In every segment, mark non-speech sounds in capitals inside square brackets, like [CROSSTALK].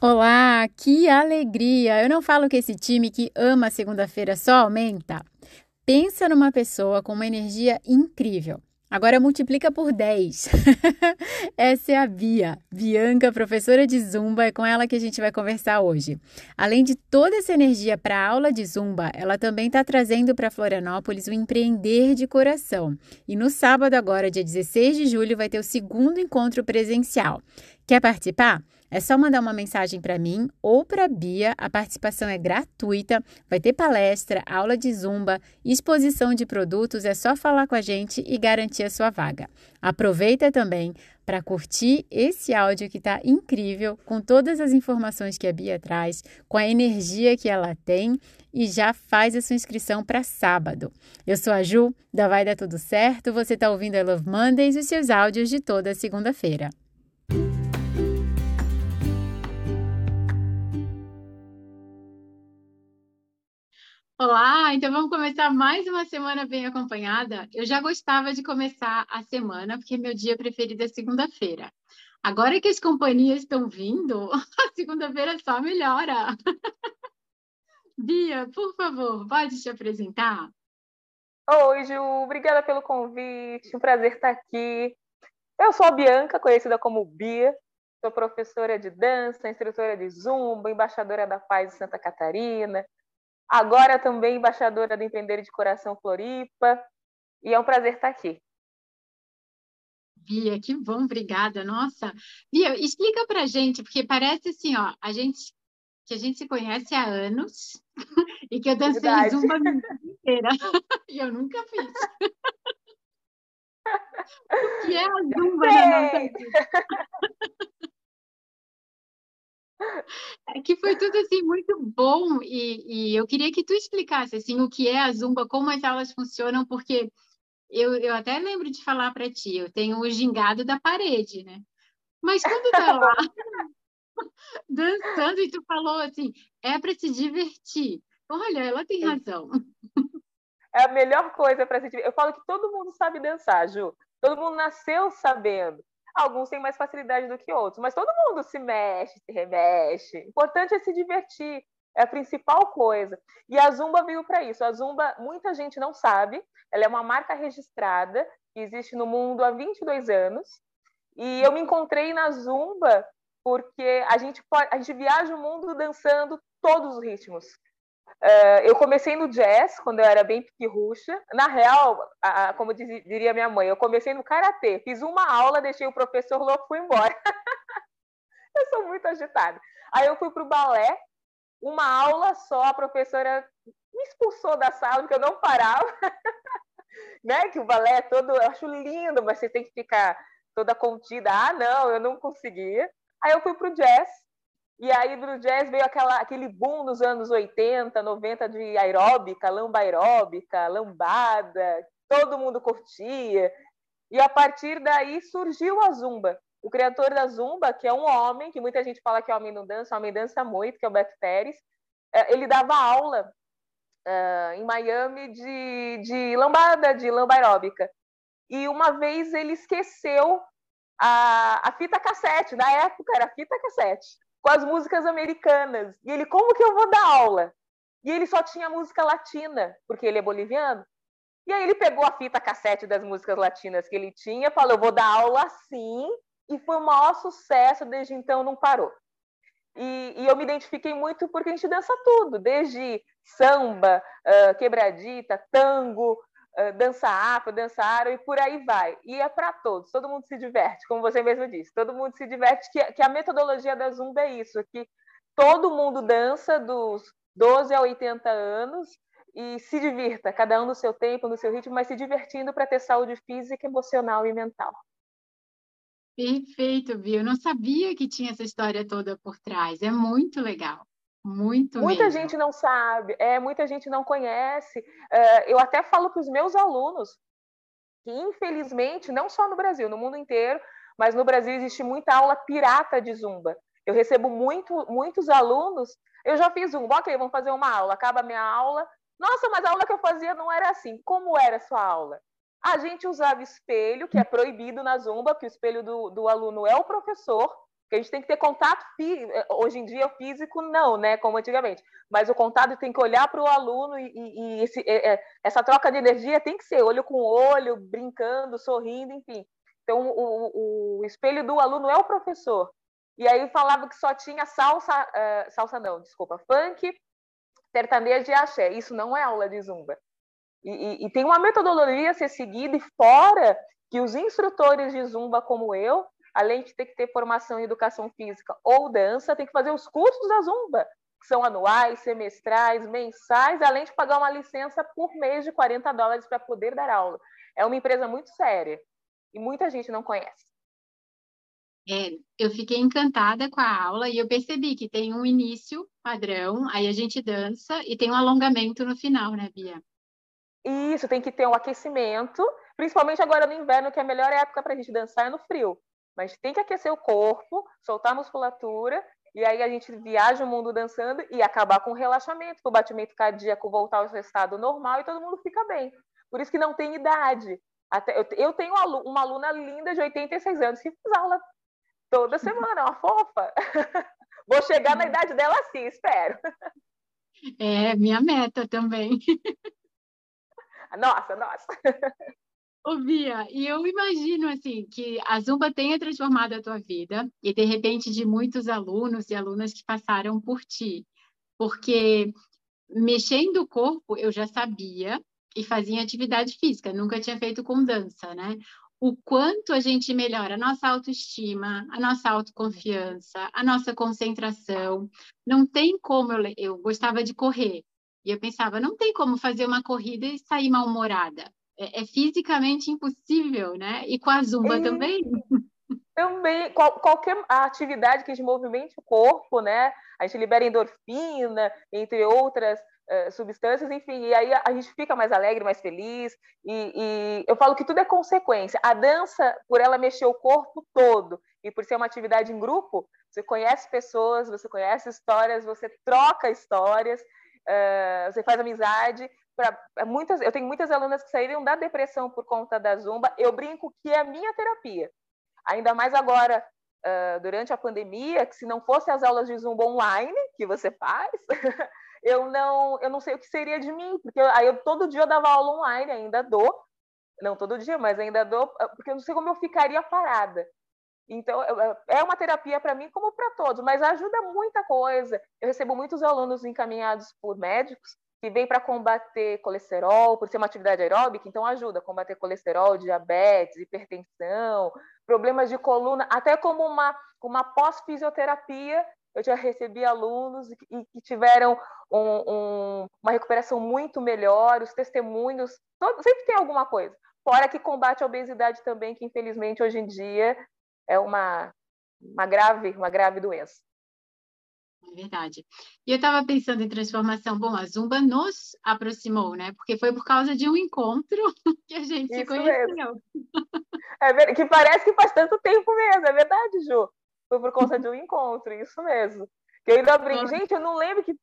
Olá, que alegria! Eu não falo que esse time que ama segunda-feira só aumenta. Pensa numa pessoa com uma energia incrível. Agora multiplica por 10. [LAUGHS] Essa é a Bia, Bianca, professora de Zumba, é com ela que a gente vai conversar hoje. Além de toda essa energia para a aula de Zumba, ela também está trazendo para Florianópolis o empreender de coração. E no sábado, agora, dia 16 de julho, vai ter o segundo encontro presencial. Quer participar? É só mandar uma mensagem para mim ou para a Bia. A participação é gratuita. Vai ter palestra, aula de zumba, exposição de produtos. É só falar com a gente e garantir a sua vaga. Aproveita também para curtir esse áudio que está incrível, com todas as informações que a Bia traz, com a energia que ela tem e já faz a sua inscrição para sábado. Eu sou a Ju, da Vai Dar Tudo Certo. Você está ouvindo a Love Mondays e os seus áudios de toda segunda-feira. Olá, então vamos começar mais uma semana bem acompanhada. Eu já gostava de começar a semana, porque meu dia preferido é segunda-feira. Agora que as companhias estão vindo, [LAUGHS] a segunda-feira só melhora. [LAUGHS] Bia, por favor, pode te apresentar? Oi, Ju, obrigada pelo convite, um prazer estar aqui. Eu sou a Bianca, conhecida como Bia, sou professora de dança, instrutora de zumba, embaixadora da paz de Santa Catarina, agora também embaixadora do Empreender de Coração Floripa, e é um prazer estar aqui. Bia, que bom, obrigada. Nossa, Bia, explica pra gente, porque parece assim, ó, a gente que a gente se conhece há anos [LAUGHS] e que eu dancei Verdade. zumba a minha [LAUGHS] vida inteira [LAUGHS] e eu nunca fiz. o que é a zumba na nossa vida? É que foi tudo assim muito bom e, e, eu queria que tu explicasse assim o que é a zumba, como as aulas funcionam, porque eu, eu até lembro de falar para ti, eu tenho o gingado da parede, né? Mas quando tá lá [LAUGHS] dançando e tu falou assim, é para se divertir. Olha, ela tem razão. É a melhor coisa para se divertir. Eu falo que todo mundo sabe dançar, Ju. Todo mundo nasceu sabendo. Alguns têm mais facilidade do que outros, mas todo mundo se mexe, se remexe. O importante é se divertir, é a principal coisa. E a Zumba veio para isso. A Zumba, muita gente não sabe, ela é uma marca registrada que existe no mundo há 22 anos. E eu me encontrei na Zumba porque a gente, pode, a gente viaja o mundo dançando todos os ritmos. Uh, eu comecei no jazz quando eu era bem piquirruxa. Na real, como diz, diria minha mãe, eu comecei no karatê. Fiz uma aula, deixei o professor louco e fui embora. [LAUGHS] eu sou muito agitada. Aí eu fui para o balé, uma aula só, a professora me expulsou da sala porque eu não parava. [LAUGHS] né? Que o balé é todo, eu acho lindo, mas você tem que ficar toda contida. Ah, não, eu não conseguia. Aí eu fui para o jazz e aí do jazz veio aquela, aquele boom nos anos 80, 90 de aeróbica, lamba aeróbica, lambada, todo mundo curtia. E a partir daí surgiu a zumba. O criador da zumba, que é um homem, que muita gente fala que homem não dança, homem dança muito, que é o Beto Pérez, é, ele dava aula uh, em Miami de, de lambada, de lamba aeróbica. E uma vez ele esqueceu a, a fita cassete, na época era fita cassete com as músicas americanas. E ele, como que eu vou dar aula? E ele só tinha música latina, porque ele é boliviano. E aí ele pegou a fita cassete das músicas latinas que ele tinha, falou, eu vou dar aula assim, e foi o maior sucesso, desde então não parou. E, e eu me identifiquei muito porque a gente dança tudo, desde samba, uh, quebradita, tango, dança afro, dança árabe e por aí vai. E é para todos, todo mundo se diverte, como você mesmo disse, todo mundo se diverte, que, que a metodologia da Zumba é isso, que todo mundo dança dos 12 a 80 anos e se divirta, cada um no seu tempo, no seu ritmo, mas se divertindo para ter saúde física, emocional e mental. Perfeito, Bia. Eu não sabia que tinha essa história toda por trás. É muito legal. Muito Muita mesmo. gente não sabe, é, muita gente não conhece. É, eu até falo para os meus alunos que, infelizmente, não só no Brasil, no mundo inteiro, mas no Brasil existe muita aula pirata de zumba. Eu recebo muito, muitos alunos. Eu já fiz zumba, ok, vamos fazer uma aula. Acaba a minha aula. Nossa, mas a aula que eu fazia não era assim. Como era a sua aula? A gente usava espelho, que é proibido na zumba, que o espelho do, do aluno é o professor. Porque a gente tem que ter contato eh, hoje em dia físico não, né, como antigamente. Mas o contato tem que olhar para o aluno e, e esse, é, essa troca de energia tem que ser olho com olho, brincando, sorrindo, enfim. Então o, o espelho do aluno é o professor. E aí falava que só tinha salsa, uh, salsa não, desculpa, funk, sertanejo e axé. Isso não é aula de zumba. E, e, e, tem uma metodologia a ser seguida e fora que os instrutores de zumba como eu além de ter que ter formação em educação física ou dança, tem que fazer os cursos da Zumba, que são anuais, semestrais, mensais, além de pagar uma licença por mês de 40 dólares para poder dar aula. É uma empresa muito séria e muita gente não conhece. É, eu fiquei encantada com a aula e eu percebi que tem um início padrão, aí a gente dança e tem um alongamento no final, né, Bia? Isso, tem que ter um aquecimento, principalmente agora no inverno, que é a melhor época para a gente dançar é no frio mas tem que aquecer o corpo, soltar a musculatura, e aí a gente viaja o mundo dançando e acabar com o relaxamento, com o batimento cardíaco voltar ao seu estado normal e todo mundo fica bem. Por isso que não tem idade. Até, eu, eu tenho uma aluna linda de 86 anos que faz aula toda [LAUGHS] semana, uma fofa. [LAUGHS] Vou chegar na idade dela assim, espero. É, minha meta também. [LAUGHS] Nossa, nossa. Ô, Bia, e eu imagino assim que a Zumba tenha transformado a tua vida e de repente de muitos alunos e alunas que passaram por ti, porque mexendo o corpo eu já sabia e fazia atividade física, nunca tinha feito com dança, né? O quanto a gente melhora a nossa autoestima, a nossa autoconfiança, a nossa concentração. Não tem como eu, eu gostava de correr e eu pensava, não tem como fazer uma corrida e sair mal-humorada é, é, fisicamente impossível, né? E com a zumba também. Também, qual, qualquer atividade que movimente o corpo, né? A gente libera endorfina, entre outras uh, substâncias, enfim, e aí a gente fica mais alegre, mais feliz. E, e, eu falo que tudo é consequência. A dança, por ela mexer o corpo todo e por ser uma atividade em grupo, você conhece pessoas, você conhece histórias, você troca histórias, uh, você faz amizade, para muitas, eu tenho muitas alunas que saíram da depressão por conta da zumba. Eu brinco que é a minha terapia. Ainda mais agora, uh, durante a pandemia, que se não fosse as aulas de zumba online que você faz, [LAUGHS] eu não, eu não sei o que seria de mim, porque aí eu, todo dia eu dava aula online, ainda dou, não todo dia, mas ainda dou, porque eu não sei como eu ficaria parada. Então, é uma terapia para mim como para todos, mas ajuda muita coisa. Eu recebo muitos alunos encaminhados por médicos que vem para combater colesterol, por ser uma atividade aeróbica, então ajuda a combater colesterol, diabetes, hipertensão, problemas de coluna, até como uma, uma pós-fisioterapia. Eu já recebi alunos e que tiveram um, um, uma recuperação muito melhor, os testemunhos, todo, sempre tem alguma coisa. Fora que combate a obesidade também, que infelizmente hoje em dia é uma, uma grave, uma grave doença. É verdade. E eu estava pensando em transformação. Bom, a Zumba nos aproximou, né? Porque foi por causa de um encontro [LAUGHS] que a gente Isso se conheceu. É. Que parece que faz tanto tempo mesmo, é verdade, Ju. Foi por conta de um encontro, isso mesmo. Que eu ainda brinco, gente, eu não lembro que.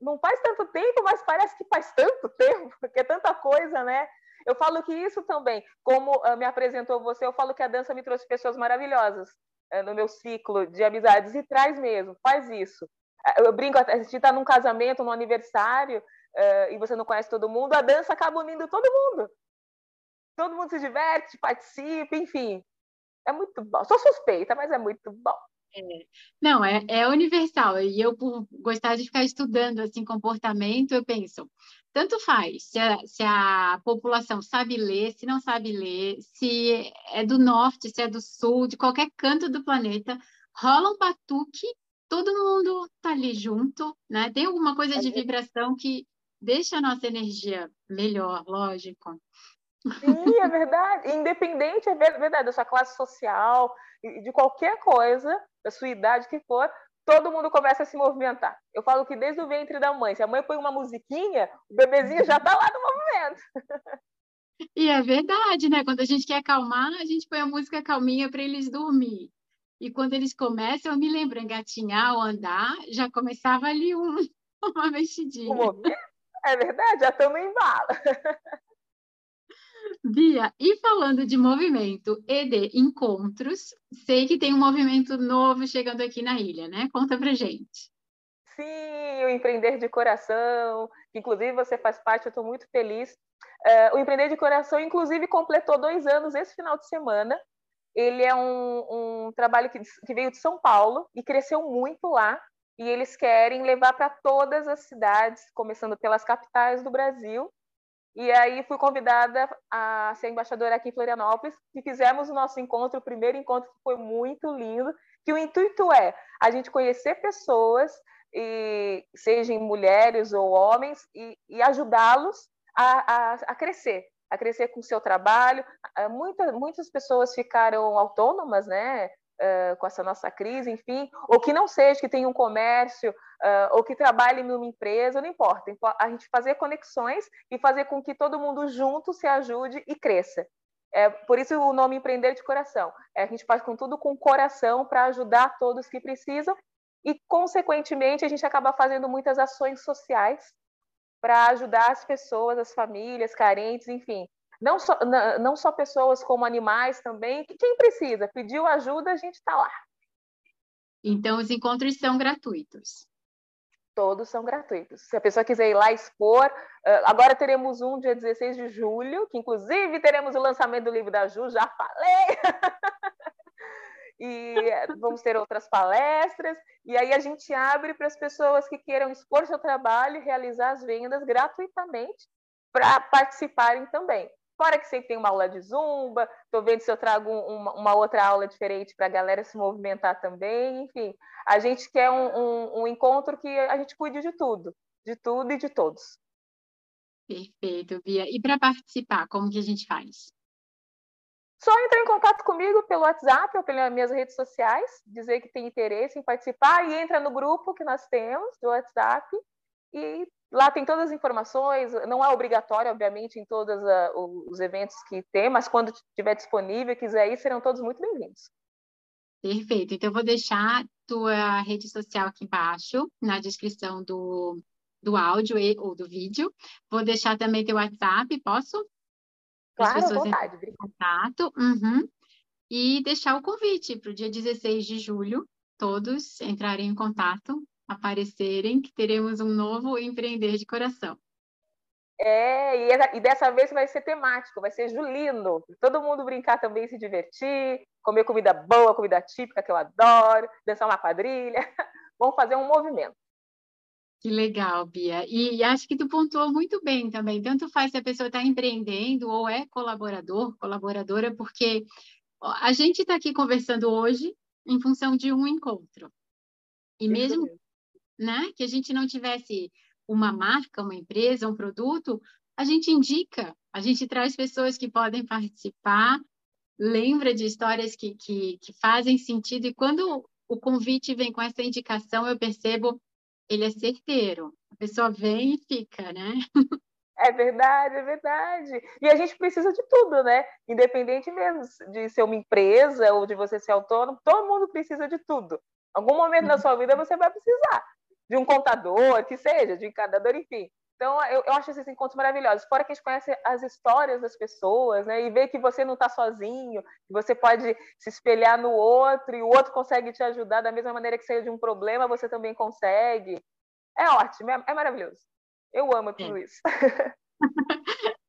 Não faz tanto tempo, mas parece que faz tanto tempo, [LAUGHS] porque é tanta coisa, né? Eu falo que isso também, como uh, me apresentou você, eu falo que a dança me trouxe pessoas maravilhosas. Eh, no meu ciclo de amizades e traz mesmo, faz isso. Eh, eu brinco, a gente está num casamento, num aniversário, uh, e você não conhece todo mundo, a dança acaba unindo todo mundo. Todo mundo se diverte, participa, enfim. É muito bom. Sou suspeita, mas é muito bom. É. Não, é, é universal. E eu, por gostar de ficar estudando assim comportamento, eu penso, tanto faz se a, se a, população sabe ler, se não sabe ler, se é do norte, se é do sul, de qualquer canto do planeta, rola um batuque, todo mundo tá ali junto, né? Tem alguma coisa de vibração que deixa a nossa energia melhor, lógico. Sim, é verdade. Independente, é verdade, da sua classe social, de qualquer coisa, da sua idade que for, todo mundo começa a se movimentar. Eu falo que desde o ventre da mãe, se a mãe põe uma musiquinha, o bebezinho já está lá no movimento. [LAUGHS] E é verdade, né? Quando a gente quer acalmar, a gente põe a música calminha para eles dormir. E quando eles começam, eu me lembro, engatinhar ou andar, já começava ali um, [LAUGHS] uma mexidinha. É verdade, já estamos em bala. [LAUGHS] Bia, e falando de movimento e de encontros, sei que tem um movimento novo chegando aqui na ilha, né? Conta pra gente. Sim, o Empreender de Coração, inclusive você faz parte, eu estou muito feliz. Uh, o Empreender de Coração, inclusive, completou dois anos esse final de semana. Ele é um, um trabalho que, que veio de São Paulo e cresceu muito lá. E eles querem levar para todas as cidades, começando pelas capitais do Brasil, e aí fui convidada a ser embaixadora aqui em Florianópolis e fizemos o nosso encontro, o primeiro encontro que foi muito lindo, que o intuito é a gente conhecer pessoas, e, sejam mulheres ou homens, e, e ajudá-los a, a, a, crescer, a crescer com o seu trabalho. Muita, muitas pessoas ficaram autônomas, né? Uh, com essa nossa crise, enfim, ou que não seja, que tenha um comércio, uh, ou que trabalhe numa empresa, não importa. A gente fazer conexões e fazer com que todo mundo junto se ajude e cresça. É, por isso o nome Empreender de Coração. É, a gente faz com tudo com coração para ajudar todos que precisam e, consequentemente, a gente acaba fazendo muitas ações sociais para ajudar as pessoas, as famílias carentes, enfim. Não só, não só pessoas como animais também. Quem precisa, pediu ajuda, a gente está lá. Então, os encontros são gratuitos todos são gratuitos. Se a pessoa quiser ir lá expor, agora teremos um dia 16 de julho, que inclusive teremos o lançamento do livro da Ju, já falei. [LAUGHS] e vamos ter outras palestras, e aí a gente abre para as pessoas que queiram expor seu trabalho e realizar as vendas gratuitamente para participarem também. Fora que sempre tem uma aula de zumba, estou vendo se eu trago uma, uma outra aula diferente para a galera se movimentar também, enfim. A gente quer um, um, um encontro que a gente cuide de tudo, de tudo e de todos. Perfeito, Bia. E para participar, como que a gente faz? Só entrar em contato comigo pelo WhatsApp ou pelas minhas redes sociais, dizer que tem interesse em participar e entra no grupo que nós temos do WhatsApp e Lá tem todas as informações, não é obrigatório, obviamente, em todos uh, os eventos que tem, mas quando estiver disponível, quiser ir, serão todos muito bem-vindos. Perfeito. Então, eu vou deixar tua rede social aqui embaixo, na descrição do, do áudio e, ou do vídeo. Vou deixar também teu WhatsApp, posso? Claro, As pessoas vontade. Em contato. Uhum. E deixar o convite para o dia 16 de julho, todos entrarem em contato aparecerem, que teremos um novo empreender de coração. É, e, dessa vez vai ser temático, vai ser julino. Todo mundo brincar também, se divertir, comer comida boa, comida típica que eu adoro, dançar uma quadrilha. [LAUGHS] Vamos fazer um movimento. Que legal, Bia. E, e, acho que tu pontuou muito bem também. Tanto faz se a pessoa está empreendendo ou é colaborador, colaboradora, porque a gente está aqui conversando hoje em função de um encontro. E mesmo né? Que a gente não tivesse uma marca, uma empresa, um produto, a gente indica, a gente traz pessoas que podem participar, lembra de histórias que, que, que fazem sentido, e quando o convite vem com essa indicação, eu percebo ele é certeiro. A pessoa vem e fica, né? É verdade, é verdade. E a gente precisa de tudo, né? Independente mesmo de ser uma empresa ou de você ser autônomo, todo mundo precisa de tudo. Algum momento na sua vida você vai precisar de um contador, que seja, de um encadador, enfim. Então, eu, eu, acho esses encontros maravilhosos. Fora que a gente conhece as histórias das pessoas, né? E ver que você não está sozinho, que você pode se espelhar no outro e o outro consegue te ajudar da mesma maneira que seja de um problema, você também consegue. É ótimo, é, é maravilhoso. Eu amo tudo é. isso. [LAUGHS]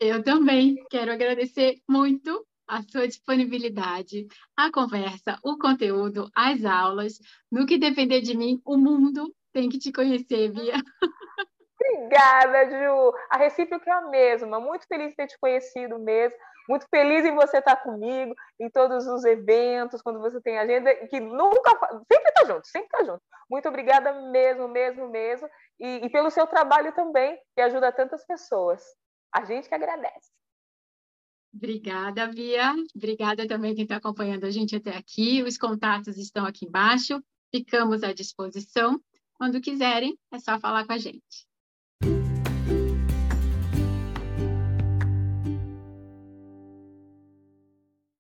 eu também quero agradecer muito a sua disponibilidade, a conversa, o conteúdo, as aulas. No que depender de mim, o mundo tem que te conhecer, Bia. Obrigada, Ju. A recíproca é a mesma. Muito feliz de ter te conhecido mesmo. Muito feliz em você estar comigo em todos os eventos, quando você tem agenda, que nunca. Sempre está junto, sempre está junto. Muito obrigada mesmo, mesmo, mesmo. E, e pelo seu trabalho também, que ajuda tantas pessoas. A gente que agradece. Obrigada, Bia. Obrigada também quem está acompanhando a gente até aqui. Os contatos estão aqui embaixo. Ficamos à disposição. Quando quiserem, é só falar com a gente.